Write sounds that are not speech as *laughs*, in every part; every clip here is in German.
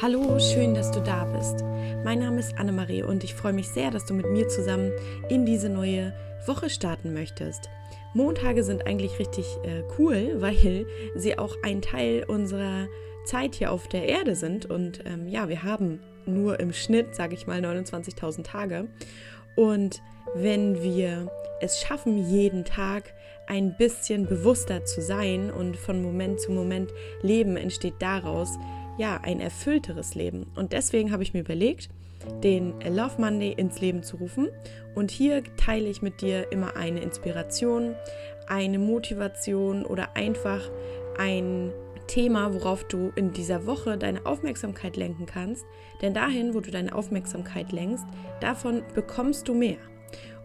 Hallo, schön, dass du da bist. Mein Name ist Annemarie und ich freue mich sehr, dass du mit mir zusammen in diese neue Woche starten möchtest. Montage sind eigentlich richtig äh, cool, *laughs* weil sie auch ein Teil unserer Zeit hier auf der Erde sind. Und ähm, ja, wir haben nur im Schnitt, sage ich mal, 29.000 Tage. Und wenn wir es schaffen, jeden Tag ein bisschen bewusster zu sein und von Moment zu Moment leben, entsteht daraus ja ein erfüllteres Leben. Und deswegen habe ich mir überlegt, den Love Monday ins Leben zu rufen. Und hier teile ich mit dir immer eine Inspiration, eine Motivation oder einfach ein Thema, worauf du in dieser Woche deine Aufmerksamkeit lenken kannst. Denn dahin, wo du deine Aufmerksamkeit lenkst, davon bekommst du mehr.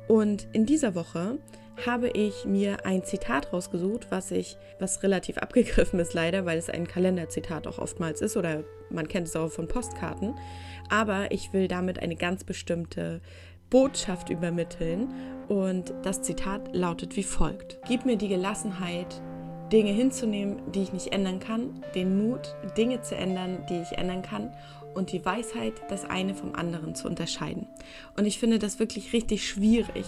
Und in dieser Woche habe ich mir ein Zitat rausgesucht, was ich, was relativ *laughs* abgegriffen ist leider, weil es ein Kalenderzitat auch oftmals ist oder man kennt es auch von Postkarten. Aber ich will damit eine ganz bestimmte Botschaft übermitteln und das Zitat lautet wie folgt. Gib mir die Gelassenheit, Dinge hinzunehmen, die ich nicht ändern kann, den Mut, Dinge zu ändern, die ich ändern kann und die Weisheit, das eine vom anderen zu unterscheiden. Und ich finde das wirklich richtig schwierig,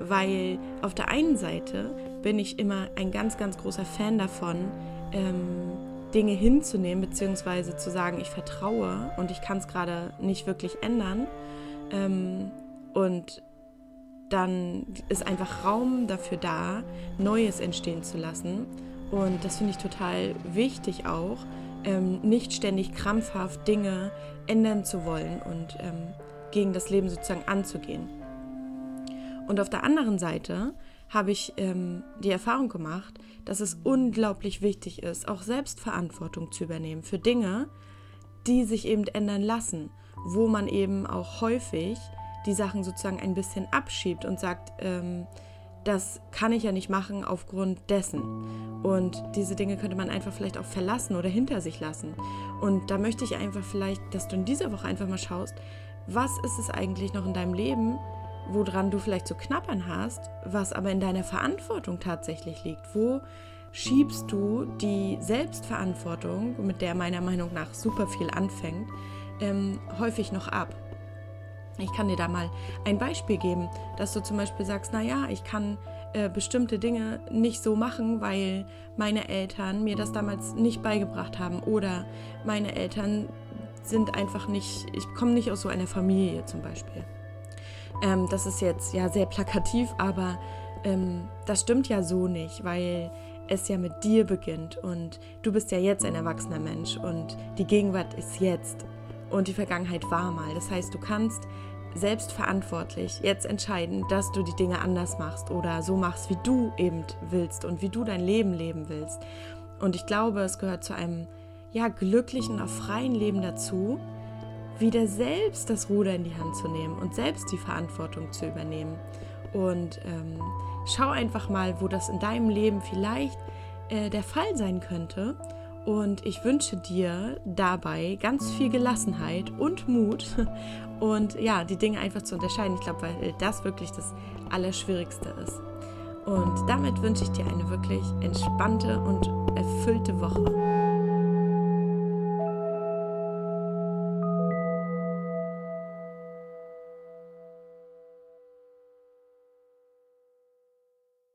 weil auf der einen Seite bin ich immer ein ganz, ganz großer Fan davon, ähm, Dinge hinzunehmen, beziehungsweise zu sagen, ich vertraue und ich kann es gerade nicht wirklich ändern. Ähm, und dann ist einfach Raum dafür da, Neues entstehen zu lassen. Und das finde ich total wichtig auch, ähm, nicht ständig krampfhaft Dinge ändern zu wollen und ähm, gegen das Leben sozusagen anzugehen. Und auf der anderen Seite habe ich ähm, die Erfahrung gemacht, dass es unglaublich wichtig ist, auch Selbstverantwortung zu übernehmen für Dinge, die sich eben ändern lassen, wo man eben auch häufig die Sachen sozusagen ein bisschen abschiebt und sagt, ähm, das kann ich ja nicht machen aufgrund dessen. Und diese Dinge könnte man einfach vielleicht auch verlassen oder hinter sich lassen. Und da möchte ich einfach vielleicht, dass du in dieser Woche einfach mal schaust, was ist es eigentlich noch in deinem Leben, woran du vielleicht zu knappern hast, was aber in deiner Verantwortung tatsächlich liegt. Wo schiebst du die Selbstverantwortung, mit der meiner Meinung nach super viel anfängt, ähm, häufig noch ab? Ich kann dir da mal ein Beispiel geben, dass du zum Beispiel sagst, naja, ich kann äh, bestimmte Dinge nicht so machen, weil meine Eltern mir das damals nicht beigebracht haben oder meine Eltern sind einfach nicht, ich komme nicht aus so einer Familie zum Beispiel. Ähm, das ist jetzt ja sehr plakativ, aber ähm, das stimmt ja so nicht, weil es ja mit dir beginnt und du bist ja jetzt ein erwachsener Mensch und die Gegenwart ist jetzt und die Vergangenheit war mal. Das heißt, du kannst selbstverantwortlich jetzt entscheiden, dass du die Dinge anders machst oder so machst, wie du eben willst und wie du dein Leben leben willst. Und ich glaube, es gehört zu einem ja glücklichen, auch freien Leben dazu, wieder selbst das Ruder in die Hand zu nehmen und selbst die Verantwortung zu übernehmen. Und ähm, schau einfach mal, wo das in deinem Leben vielleicht äh, der Fall sein könnte und ich wünsche dir dabei ganz viel Gelassenheit und Mut *laughs* und ja, die Dinge einfach zu unterscheiden. Ich glaube, weil das wirklich das Allerschwierigste ist. Und damit wünsche ich dir eine wirklich entspannte und erfüllte Woche.